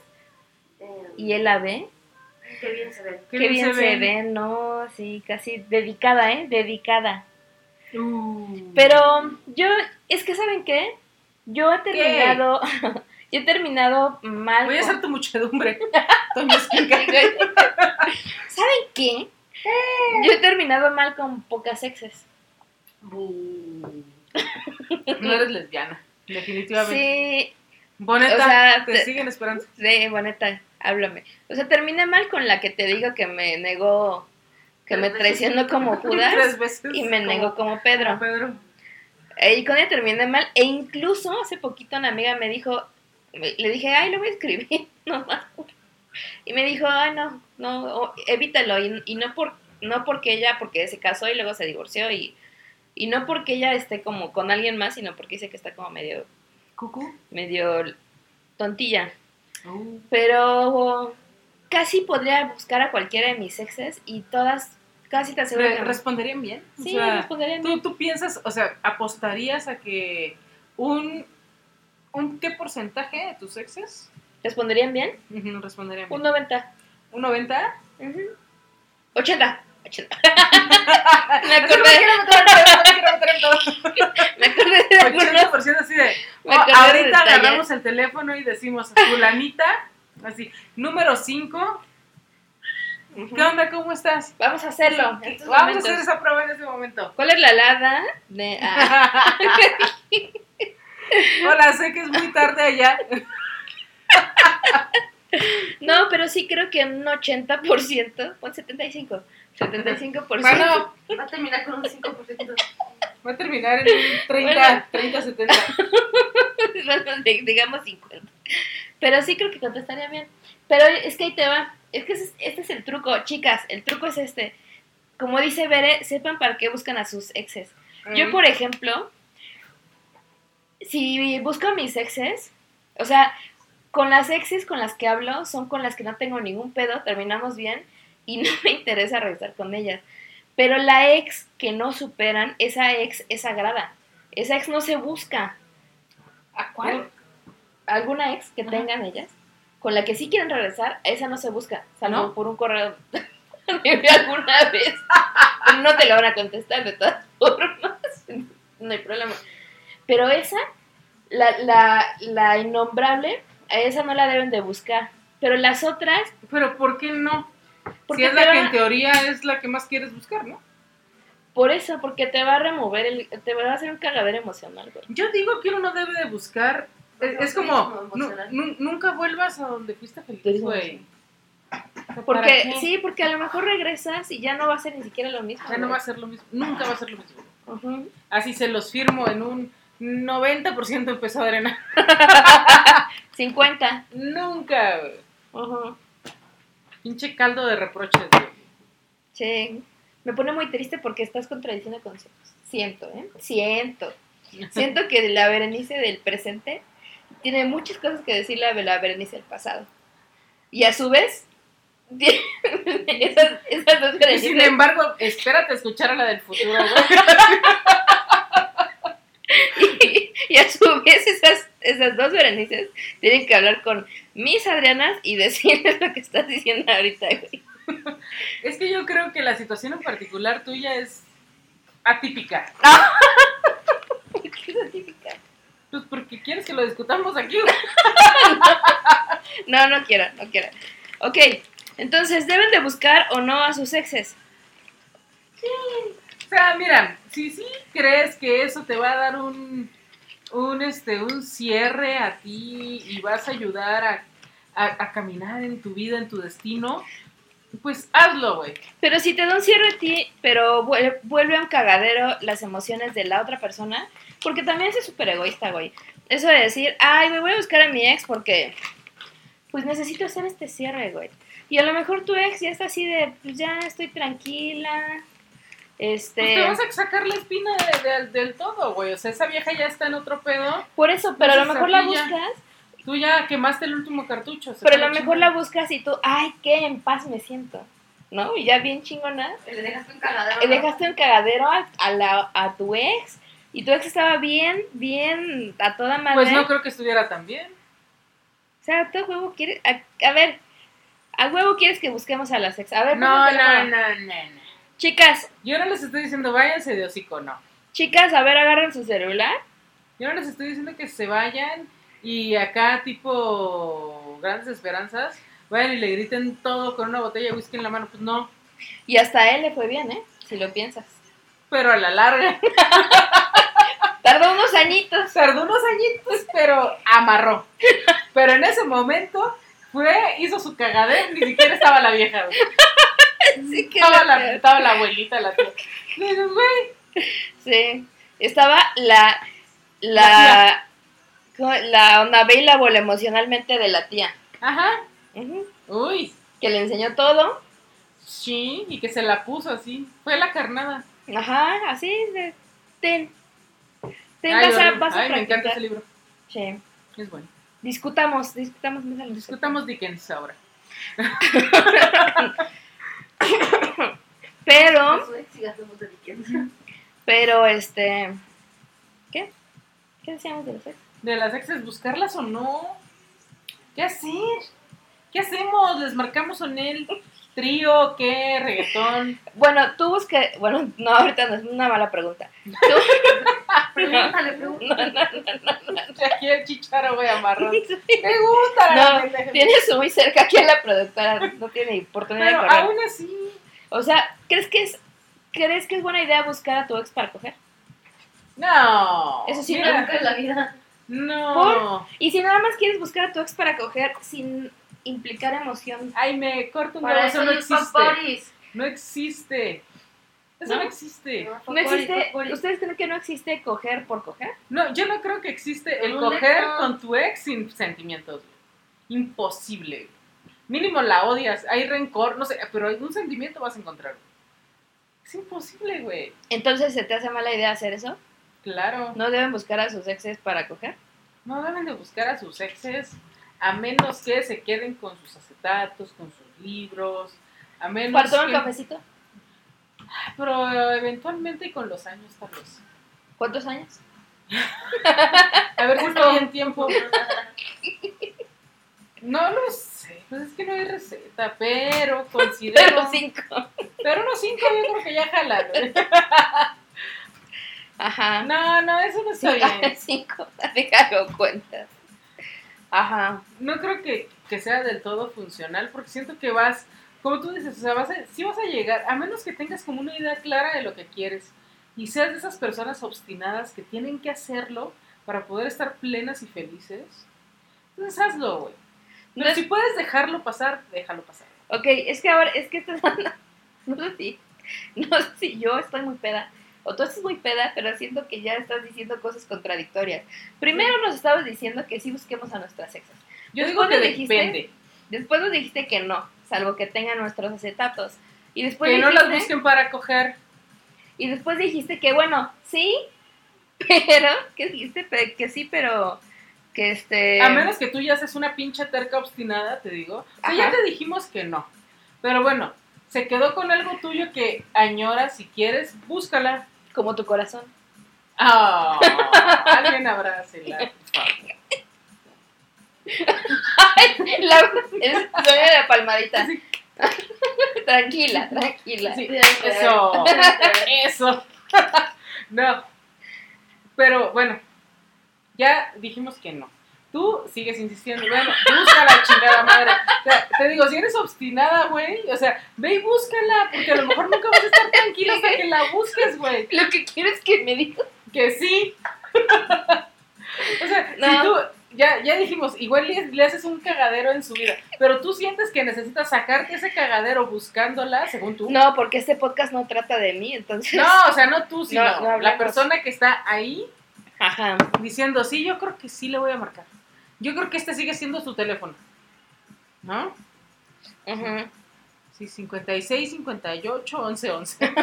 Eh, y él la ve. qué bien se ve. Qué, bien, se, ve, no, sí, casi dedicada, ¿eh? Dedicada. Uh. Pero yo, es que ¿saben qué? Yo he terminado, yo he terminado mal. Voy a hacer tu muchedumbre. ¿Saben qué? Yo he terminado mal con pocas exes. No eres lesbiana, definitivamente. Sí, Boneta, o sea, te te- siguen esperando. sí, bonita, háblame. O sea, terminé mal con la que te digo que me negó, que me traicionó como Judas y me negó como Pedro. como Pedro. Eh, Y con ella terminé mal. E incluso hace poquito una amiga me dijo, le dije, ay, lo voy a escribir nomás. Y me dijo, ay, no, no, evítalo. Y, y no, por, no porque ella, porque se casó y luego se divorció y, Y no porque ella esté como con alguien más, sino porque dice que está como medio, Cucú. medio tontilla. Uh, Pero casi podría buscar a cualquiera de mis exes y todas, casi te aseguro ¿re- ¿Responderían bien? O Sí, sea, responderían ¿tú, bien. tú piensas, o sea, apostarías a que un, un ¿qué porcentaje de tus exes ¿Responderían bien? ujú, responderían Un bien? 90. ¿Un 90? Ujú. 80. 80. me acordé, me acordé de algunos. 80% así de. Oh, de ahorita detalles. agarramos el teléfono y decimos, Fulanita, así, número 5. ¿Qué onda? ¿Cómo estás? Vamos a hacerlo. en estos Vamos momentos. a hacer esa prueba en ese momento. ¿Cuál es la alada? De, ah, Hola, sé que es muy tarde allá. no, pero sí creo que un 80%, un 75. 75%. Bueno, Va a terminar con un 5%. va a terminar en un 30, Bueno. 30, 70. Bueno, di- digamos 50. Pero sí creo que contestaría bien. Pero es que ahí te va. Es que este es el truco, chicas. El truco es este. Como dice Bere, sepan para qué buscan a sus exes. Yo, por ejemplo, si busco a mis exes, o sea, con las exes con las que hablo, son con las que no tengo ningún pedo, terminamos bien y no me interesa regresar con ellas. Pero la ex que no superan, esa ex es sagrada. Esa ex no se busca. ¿A cuál? Alguna ex que Ajá. tengan ellas, con la que sí quieren regresar, esa no se busca, salvo ¿No? por un correo alguna vez. No te lo van a contestar de todas formas. No hay problema. Pero esa, la, la, la innombrable, a esa no la deben de buscar. Pero las otras, Pero ¿por qué no? porque si es la que en teoría es la que más quieres buscar, ¿no? por eso, porque te va a remover, el, te va a hacer un cagadero emocional, güey. Yo digo que uno no debe de buscar. Es, es como, nunca vuelvas a donde fuiste feliz, güey. O sea, ¿para Porque, sí, porque a lo mejor regresas y ya no va a ser ni siquiera lo mismo. Ya no va a ser lo mismo. Nunca va a ser lo mismo. Así se los firmo en un 90% empezó a drenar. 50. Nunca, güey. Pinche caldo de reproches, güey. Sí. Me pone muy triste porque estás contradiciendo conceptos. Siento, ¿eh? Siento. Siento que la Berenice del presente tiene muchas cosas que decirle a la Berenice del pasado. Y a su vez, tiene esas, esas dos Y sin embargo, espérate a escuchar a la del futuro, güey. Y, y a su vez, esas, esas dos Berenices tienen que hablar con mis Adrianas y decirles lo que estás diciendo ahorita, güey. Es que yo creo que la situación en particular tuya es atípica. ¿Qué es atípica? Pues porque quieres que lo discutamos aquí. No, no quiero, no quiero. Ok, entonces, ¿deben de buscar o no a sus exes? O sea, mira, si sí crees que eso te va a dar un, un, este, un cierre a ti y vas a ayudar a, a- a caminar en tu vida, en tu destino, pues hazlo, güey. Pero si te da un cierre a ti, pero vuel- vuelve a un cagadero las emociones de la otra persona, porque también es súper egoísta, güey. Eso de decir, ay, me voy a buscar a mi ex porque, pues necesito hacer este cierre, güey. Y a lo mejor tu ex ya está así de, pues ya estoy tranquila, este... Pues te vas a sacar la espina de- de- del todo, güey. O sea, esa vieja ya está en otro pedo. Por eso, pero a lo mejor la buscas, Tú ya quemaste el último cartucho. se pero a lo mejor la buscas y tú, ay, qué en paz me siento, ¿no? Y ya bien chingona. Le dejaste un cagadero. Dejaste un cagadero a, a la, a tu ex y tu ex estaba bien, bien a toda madre. Pues no creo que estuviera tan bien. O sea, tú a huevo quieres. A, a ver, a huevo quieres que busquemos a las ex. A ver, No, no, no, no, no. Chicas, Yo no les estoy diciendo váyanse de hocico, no. chicas, a ver, agarren su celular. Yo no les estoy diciendo que se vayan y acá, tipo grandes esperanzas, vayan y le griten todo con una botella de whisky en la mano. Pues no, Y hasta a él le fue bien, ¿eh? Si lo piensas. pero a la larga. Tardó unos añitos. Tardó unos añitos, pero amarró. Pero en ese momento fue, hizo su cagadero, ni siquiera estaba la vieja, güey. Sí, que Estaba la- la, estaba la abuelita, la tía. Güey, Sí. Estaba la. La. ¿cómo? La unavailable emocionalmente de la tía. Ajá. Ujú. Uy, Que le enseñó todo. sí, y que se la puso así. Fue la carnada. Ajá, así. de- Ten. Ay, vas a, horrible. vas a Ay, me encanta ese libro. Sí. Es bueno. Discutamos, discutamos más al respecto. Discutamos Dickens ahora. Pero, pero, este... ¿Qué? ¿Qué decíamos de los ex? De las exes, buscarlas o no. ¿Qué hacer? ¿Qué hacemos? ¿Les marcamos en el trío? ¿Qué? ¿Reggaetón? Bueno, tú busque... Bueno, no, ahorita no es una mala pregunta. Pregúntale, pregúntale. Aquí el chicharo, güey, amarrón. Me gusta la No, tienes muy cerca aquí a la productora, no tiene oportunidad Pero de correr. aún así. O sea, ¿crees que es crees que es buena idea buscar a tu ex para coger? No. Eso sí, Mira, Nunca en la vida. No. Y si nada más quieres buscar a tu ex para coger sin implicar emoción. Ay, me corto un eso no existe. No existe. Eso no, ¿No? existe. ¿No existe? buddies. ¿Ustedes creen que no existe coger por coger? No, yo no creo que existe el coger con tu ex sin sentimientos. Imposible. Mínimo la odias, hay rencor, no sé, pero algún sentimiento vas a encontrar. Es imposible, güey. Entonces, ¿se te hace mala idea hacer eso? Claro. ¿No deben buscar a sus exes para coger? No deben de buscar a sus exes a menos que se queden con sus acetatos, con sus libros, a menos ¿Para tomar que... un cafecito? Pero eventualmente con los años, tal vez. ¿Cuántos años? A ver si estoy en tiempo. No lo sé, pues es que no hay receta, pero considero... Pero cinco. Pero unos cinco yo creo que ya jalan. güey. Ajá. No, no, eso no está bien. cinco. Déjalo cuentas. Ajá. No creo que, que sea del todo funcional, porque siento que vas, como tú dices, o sea, vas a, sí vas a llegar, a menos que tengas como una idea clara de lo que quieres y seas de esas personas obstinadas que tienen que hacerlo para poder estar plenas y felices. Entonces hazlo, güey. No Pero si puedes dejarlo pasar, déjalo pasar. Ok, es que ahora, es que estás no sé si, no sé si yo estoy muy peda, o tú estás muy peda, pero siento que ya estás diciendo cosas contradictorias. Primero nos estabas diciendo que sí busquemos a nuestras exes. Yo Después digo que nos dijiste depende. Después nos dijiste que no, salvo que tengan nuestros acetatos. Y después Que no las busquen para coger. Y después dijiste que bueno, sí, pero, ¿qué dijiste? Que sí, pero que este... A menos que tú ya seas una pinche terca obstinada, te digo. O sea, ya te dijimos que no. Pero bueno, se quedó con algo tuyo que añoras, si quieres, búscala. Como tu corazón. Ah, alguien abrácela, por favor. La, es sueño de palmadita. tranquila, tranquila. Sí, eso, eso. no. Pero bueno, ya dijimos que no. Tú sigues insistiendo, bueno, busca la chingada madre. O sea, te digo, si eres obstinada, güey, o sea, ve y búscala, porque a lo mejor nunca vas a estar tranquila hasta que la busques, güey. Lo que quiero es que me digas. Que sí. o sea, si tú, ya, ya dijimos, igual le, le haces un cagadero en su vida, pero tú sientes que necesitas sacarte ese cagadero buscándola, según tú. No, porque este podcast no trata de mí, entonces. No, o sea, no tú, sino No, no hablamos. la persona que está ahí Ajá. diciendo, sí, yo creo que sí le voy a marcar. Yo creo que este sigue siendo su teléfono. ¿No? Ujú. Sí, 56, 58, 11, 11.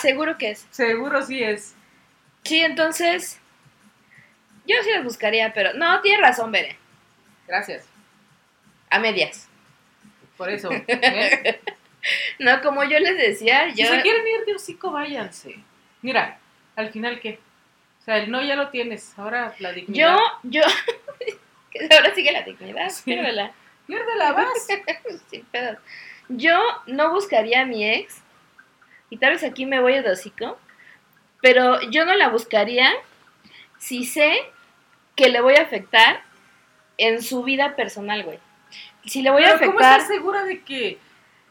Seguro que es. Seguro sí es. Sí, entonces. Yo sí las buscaría, pero. No, tienes razón, Bere. Gracias. A medias. Por eso. ¿ven? No, como yo les decía, Si yo. se quieren ir de hocico, váyanse. Mira, al final, ¿qué? O sea, el no ya lo tienes. Ahora la dignidad. Yo, yo. ahora sigue la dignidad. Sí. piérdela. Piérdela, vas. Sin pedos. Yo no buscaría a mi ex, y tal vez aquí me voy de hocico, pero yo no la buscaría si sé que le voy a afectar en su vida personal, güey. Si le voy a Pero ¿cómo afectar, estás segura de que,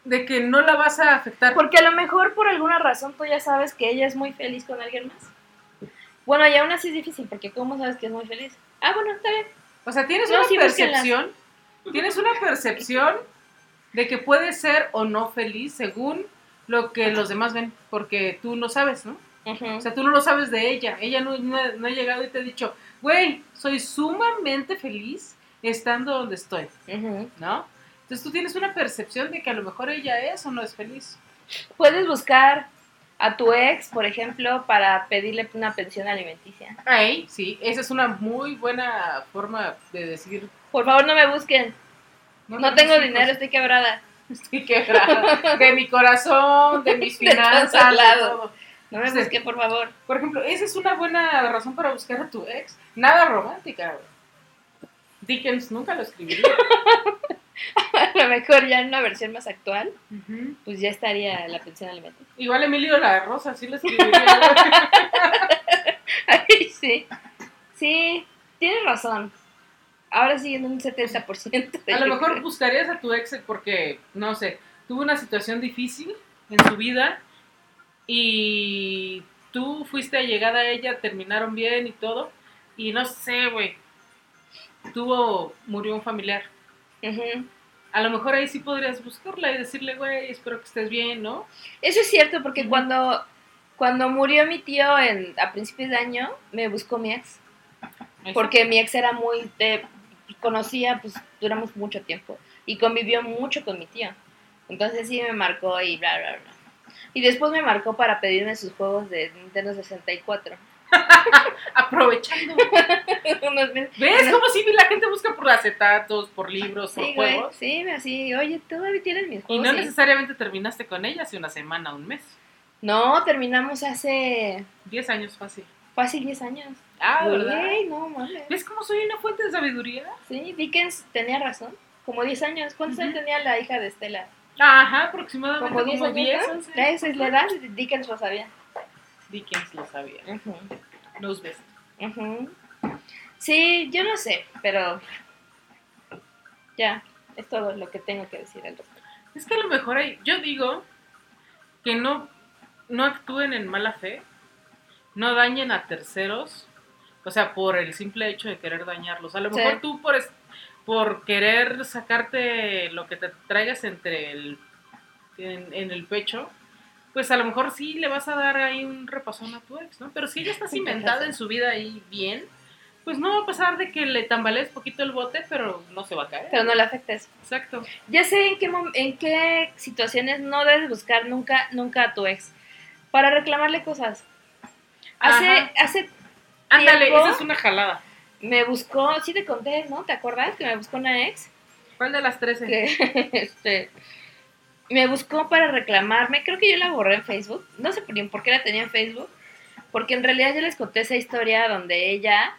de que no la vas a afectar? porque a lo mejor por alguna razón tú ya sabes que ella es muy feliz con alguien más. Bueno, y aún así es difícil, porque ¿cómo sabes que es muy feliz? Ah, bueno, está bien. O sea, tienes No, una sí, percepción, tienes una percepción de que puede ser o no feliz según lo que los demás ven, porque tú no sabes, ¿no? O sea, tú no lo sabes de ella. Ella no, no- no ha llegado y te ha dicho, güey, soy sumamente feliz estando donde estoy. ¿no? Entonces tú tienes una percepción de que a lo mejor ella es o no es feliz. Puedes buscar a tu ex, por ejemplo, para pedirle una pensión alimenticia. Ay, sí, esa es una muy buena forma de decir. Por favor, no me busquen. No, tengo dinero, estoy quebrada. Estoy quebrada. De mi corazón, de mis finanzas, de todo. No me Sí. busquen, por favor. Por ejemplo, esa es una buena razón para buscar a tu ex. Nada romántica, güey. Dickens nunca lo escribiría. A lo mejor ya en una versión más actual, pues ya estaría la pensión alimenticia. Igual Emilio La Rosa sí lo escribiría. Ay, sí. Sí, tienes razón. Ahora sí, en un 70%. A lo mejor buscarías a tu ex porque, no sé, tuvo una situación difícil en su vida y tú fuiste allegada a ella, terminaron bien y todo, y no sé, güey, tuvo, murió un familiar. A lo mejor ahí sí podrías buscarla y decirle, güey, espero que estés bien, ¿no? Eso es cierto, porque cuando, cuando murió mi tío en, a principios de año, me buscó mi ex. Porque mi ex era muy... de- conocía, pues duramos mucho tiempo. Y convivió mucho con mi tío. Entonces sí me marcó y bla, bla, bla. Y después me marcó para pedirme sus juegos de Nintendo 64. Aprovechando. ¿Ves cómo si la gente busca por acetatos, por libros, por Sí, güey, juegos? sí, así, oye, todavía tienes mis Y juegos. no Sí. necesariamente terminaste con ella hace una semana, un mes. No, terminamos hace Diez años fácil. fácil 10 años. Ah, ¿verdad? Güey, no mames. ¿Ves cómo soy una fuente de sabiduría? Sí, Dickens tenía razón. Como 10 años. ¿Cuántos años tenía la hija de Estela? Ajá, aproximadamente Como como 10 10, años. ¿no? 11. Esa es la edad. Dickens lo sabía. Dickens lo sabía. Best. ujú. Sí, yo no sé, pero ya, es todo lo que tengo que decir al respecto. Es que a lo mejor hay, yo digo que no, no actúen en mala fe, no dañen a terceros, o sea, por el simple hecho de querer dañarlos. A lo Sí. mejor tú por, por querer sacarte lo que te traigas entre el, en, en el pecho, pues a lo mejor sí le vas a dar ahí un repasón a tu ex, ¿no? Pero si ella está cimentada en su vida ahí bien, pues no va a pasar de que le tambalees poquito el bote, pero no se va a caer. Pero no le afectes. Exacto. Ya sé en qué, en qué situaciones no debes buscar nunca, nunca a tu ex. Para reclamarle cosas. Hace, Ajá. hace Ándale, esa es una jalada. Me buscó, sí te conté, ¿no? ¿Te acuerdas que me buscó una ex? ¿Cuál de las 13? que este, me buscó para reclamarme. Creo que yo la borré en Facebook. No sé por, por qué la tenía en Facebook. Porque en realidad yo les conté esa historia donde ella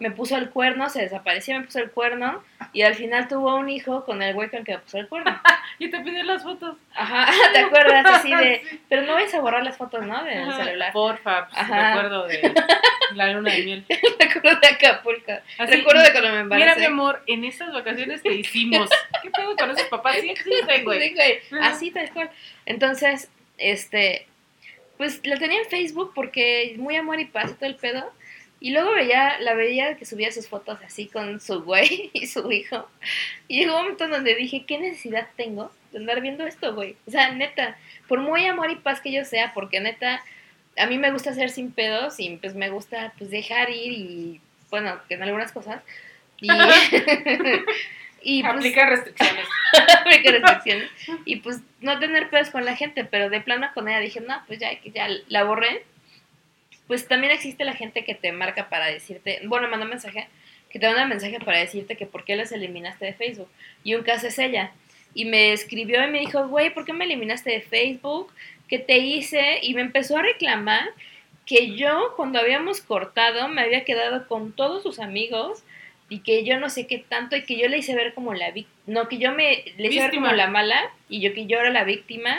me puso el cuerno, se desapareció, me puso el cuerno. Y al final tuvo un hijo con el güey con el que me puso el cuerno. Y te pidió las fotos. Ajá, ¿te acuerdas? Así de. Pero no vais a borrar las fotos, ¿no? Del Ajá, celular. Porfa, pues, Ajá. recuerdo de la luna de miel. Recuerdo de Acapulco. Así, Recuerdo de cuando me Mira, embaracé. mi amor, en estas vacaciones te hicimos. ¿Qué pedo con esos papás? Sí existen, güey. Sí, güey. Así tal cual. Entonces, este, pues la tenía en Facebook porque muy amor y paz todo el pedo. Y luego veía, la veía que subía sus fotos así con su güey y su hijo. Y llegó un momento en donde dije, ¿qué necesidad tengo de andar viendo esto, güey? O sea, neta, por muy amor y paz que yo sea, porque neta, a mí me gusta ser sin pedos y pues me gusta pues dejar ir y, bueno, en algunas cosas. Y, y pues, Aplica restricciones. aplica restricciones. Y pues no tener pedos con la gente, pero de plano con ella dije, no, pues ya, ya la borré. Pues también existe la gente que te marca para decirte, bueno, me mandó un mensaje, que te manda un mensaje para decirte que por qué las eliminaste de Facebook. Y un caso es ella. Y me escribió y me dijo, güey, ¿por qué me eliminaste de Facebook? ¿Qué te hice? Y me empezó a reclamar que yo cuando habíamos cortado me había quedado con todos sus amigos y que yo no sé qué tanto y que yo le hice ver como la víctima, no, que yo me le hice ver como la mala y yo que yo era la víctima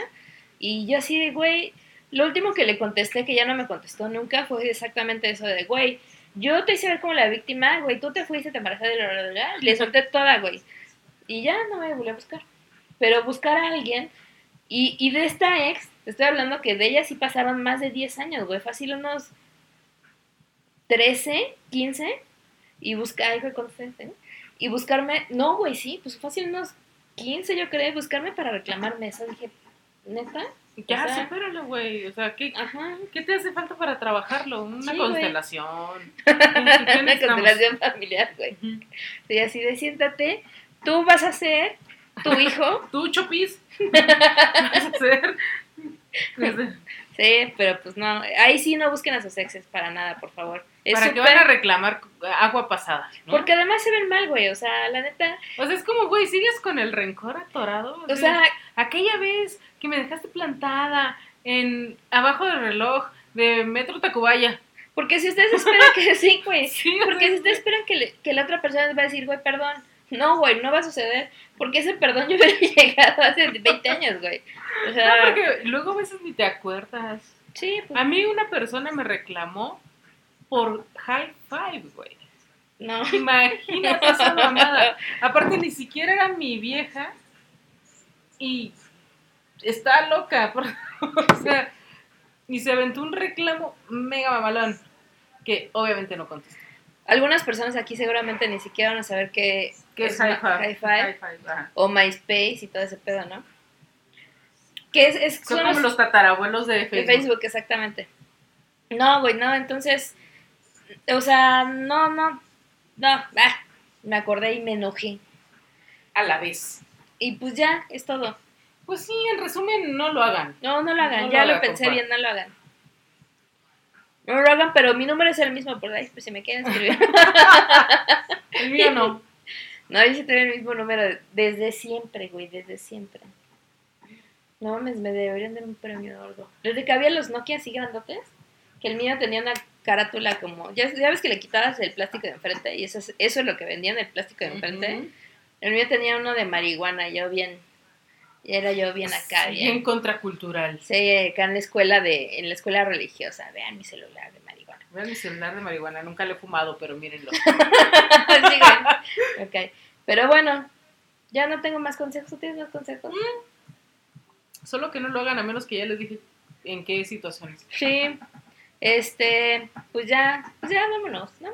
y yo así de, güey, lo último que le contesté, que ya no me contestó nunca, fue exactamente eso de, güey, yo te hice ver como la víctima, güey, tú te fuiste, te embarazaste, bla, bla, bla, bla", le solté toda, güey. Y ya no me volví a buscar. Pero buscar a alguien, y, y de esta ex, te estoy hablando que de ella sí pasaron más de 10 años, güey, fácil unos 13, 15, y buscar, ay, güey. Y buscarme, no, güey, sí, pues fácil unos 15, yo creo, buscarme para reclamarme eso. Dije, ¿neta? Ya, O sea, supéralo, güey. O sea, ¿qué, Ajá. ¿qué te hace falta para trabajarlo? Una Sí, constelación. ¿Qué Una constelación familiar, güey. Ujú. Y así de siéntate, tú vas a ser tu hijo, Tú, Chopis. Vas a ser. Sí, pero pues no, ahí sí no busquen a sus exes para nada, por favor. Es Para que van a reclamar agua pasada. ¿no? Porque además se ven mal, güey, o sea, la neta, O sea, es como, güey, sigues con el rencor atorado. o sea, aquella vez que me dejaste plantada en abajo del reloj de Metro Tacubaya. porque si ustedes esperan que sí, güey, Sí, porque si ustedes esperan que, le- que la otra persona les va a decir, güey, perdón, no, güey, no va a suceder, porque ese perdón yo hubiera llegado hace 20 años, güey. O No, sea, porque luego a veces ni te acuerdas. sí, pues, A mí una persona me reclamó por high five, güey. no. Imagínate esa mamada. Aparte, ni siquiera era mi vieja y está loca. por- o sea, y se aventó un reclamo mega mamalón que obviamente no contestó. Algunas personas aquí seguramente ni siquiera van a saber qué es hi-fi o MySpace y todo ese pedo, ¿no? Que es, es Son son como los tatarabuelos de de Facebook. Facebook, exactamente. No, güey, no, entonces, o sea, no, no, no, ah, me acordé y me enojé. A la vez. Y pues ya, es todo. Pues sí, en resumen, no lo hagan. No, no lo hagan, No lo ya lo pensé compa. bien, no lo hagan. No lo hagan, pero mi número es el mismo, por ahí, pues si me quieren escribir. El mío no. No, yo sí tengo el mismo número desde siempre, güey, desde siempre. No mames, me deberían dar un premio gordo. Desde que había los Nokia así grandotes, que el mío tenía una carátula como, ya, ya ves que le quitabas el plástico de enfrente y eso es, eso es lo que vendían, el plástico de enfrente. El mío tenía uno de marihuana, yo bien, y era yo bien acá, Sí, bien. Bien contracultural. Sí, acá en la escuela de, en la escuela religiosa, vean mi celular de marihuana. Vean mi celular de marihuana, nunca lo he fumado, pero mírenlo. Sí, pero bueno, ya no tengo más consejos, ¿tú tienes más consejos? Solo que no lo hagan a menos que ya les dije en qué situaciones. Sí, este, pues ya, pues ya vámonos, ¿no?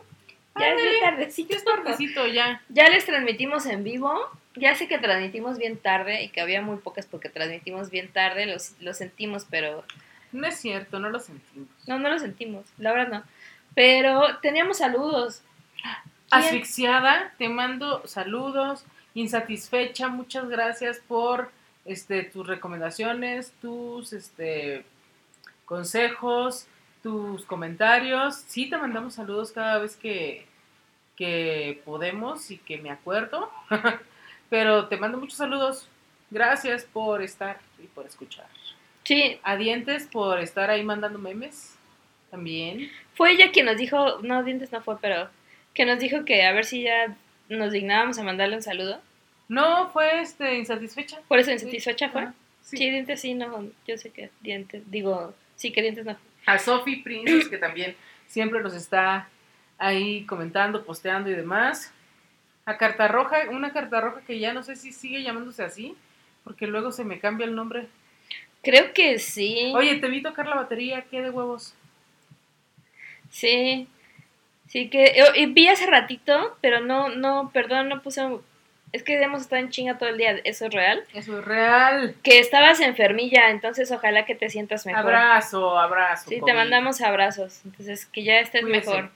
Ya es bien tardecito. Es tardecito ya. Ya les transmitimos en vivo. Ya sé que transmitimos bien tarde y que había muy pocas porque transmitimos bien tarde, lo, lo sentimos, pero No es cierto, no lo sentimos. no, no lo sentimos, la verdad no. Pero teníamos saludos. ¿Quién? Asfixiada, te mando saludos. Insatisfecha, muchas gracias por este tus recomendaciones, tus este consejos, tus comentarios. Sí te mandamos saludos cada vez que, que podemos y que me acuerdo. Pero te mando muchos saludos. Gracias por estar y por escuchar. Sí, A Dientes por estar ahí mandando memes también. fue ella quien nos dijo, no, Dientes no fue, pero que nos dijo que a ver si ya nos dignábamos a mandarle un saludo. No, fue este insatisfecha. Por eso insatisfecha fue. Ajá, Sí. sí. Dientes sí, no, yo sé que Dientes, digo, sí que Dientes no fue. A Sophie Princess, que también siempre nos está ahí comentando, posteando y demás. A Carta Roja, una Carta Roja que ya no sé si sigue llamándose así, porque luego se me cambia el nombre. Creo que sí. Oye, te vi tocar la batería, ¿qué de huevos? Sí, sí que eh, y vi hace ratito, pero no, no, perdón, no puse, es que hemos estado en chinga todo el día, eso es real. Eso es real. Que estabas enfermilla, entonces ojalá que te sientas mejor. Abrazo, abrazo. Sí, te mandamos abrazos, entonces que ya estés Cuídese. mejor.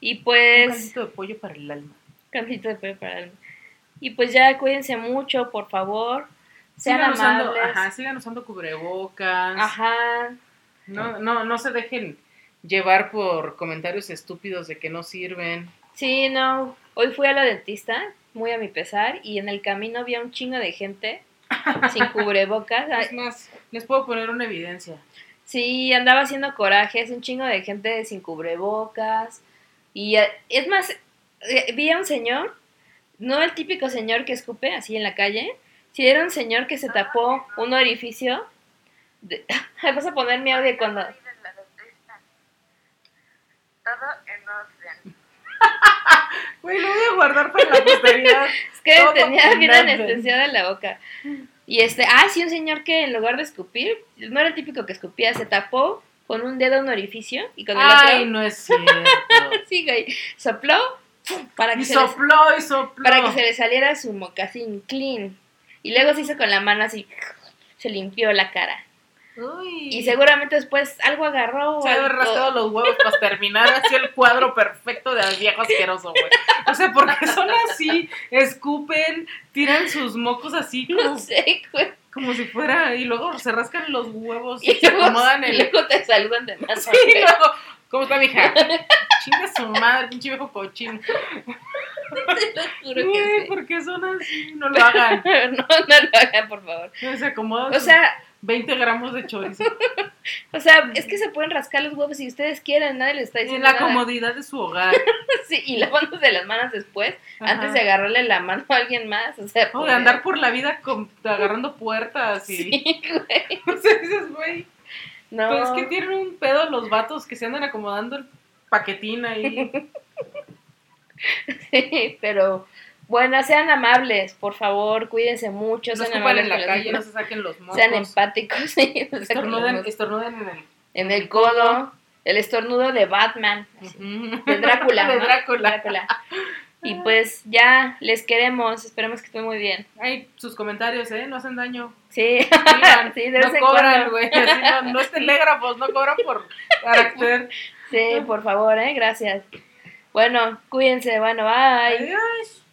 Y Un pues, caldito de pollo para el alma. Cantito de pollo para el alma. Y pues ya cuídense mucho, por favor. Sean Sigan usando, amables. ajá, sigan usando cubrebocas. Ajá. No, no, no se dejen llevar por comentarios estúpidos de que no sirven. Sí, no. Hoy fui a la dentista, muy a mi pesar, y en el camino había un chingo de gente sin cubrebocas. Es más, les puedo poner una evidencia. Sí, andaba haciendo corajes, un chingo de gente sin cubrebocas. Y eh, es más, vi a un señor, no el típico señor que escupe así en la calle, si era un señor que se tapó un orificio. de- Ay, vas a poner mi audio cuando... Todo en orden. Güey, lo voy a guardar para la posteridad. Es que Todo tenía en bien anestesiada la boca. Y este, ah, sí, un señor que en lugar de escupir, no era el típico que escupía, se tapó con un dedo un orificio y con el Ay, otro, no es cierto. sí, güey, sopló. Para que, Y se sopló y sopló. para que se le saliera su mocasín clean. Y luego se hizo con la mano así, se limpió la cara. Uy. Y seguramente después algo agarró. Se había rascado los huevos para terminar así el cuadro perfecto de al viejo asqueroso, güey. O sea, porque son así, escupen, tiran sus mocos así como, No sé, güey. Como si fuera, y luego se rascan los huevos y, Y se luego, acomodan y el. luego te saludan de más. Sí, y luego, ¿cómo está mi hija? Chinga su madre, pinche viejo cochino. Juro que Güey, sí. ¿por qué son así? No lo hagan. no, no lo hagan, por favor. Se acomodan O sea, 20 gramos de chorizo. o sea, es que se pueden rascar los huevos si ustedes quieren, nadie les está En diciendo la nada. comodidad de su hogar. Sí, y lavándose las manos después, Ajá. antes de agarrarle la mano a alguien más, o sea, O de andar por la vida con- agarrando puertas y. Sí, güey. O sea, dices, güey. No. Pues es que tienen un pedo los vatos que se andan acomodando el paquetín ahí. Sí, pero bueno, sean amables, por favor, cuídense mucho, No sean amables en la calle, no se saquen los mocos. sean empáticos, sí, no Estornuden, estornuden en el. en el codo, el estornudo de Batman, de Drácula, De ¿no? Drácula. Drácula. Y pues ya les queremos, esperemos que estén muy bien. Ay, sus comentarios, ¿eh? No hacen daño. Sí, de no cobran, güey. No, no es telégrafos, no cobran por carácter. Sí, por favor, eh, gracias. Bueno, cuídense, bueno, bye. Adiós.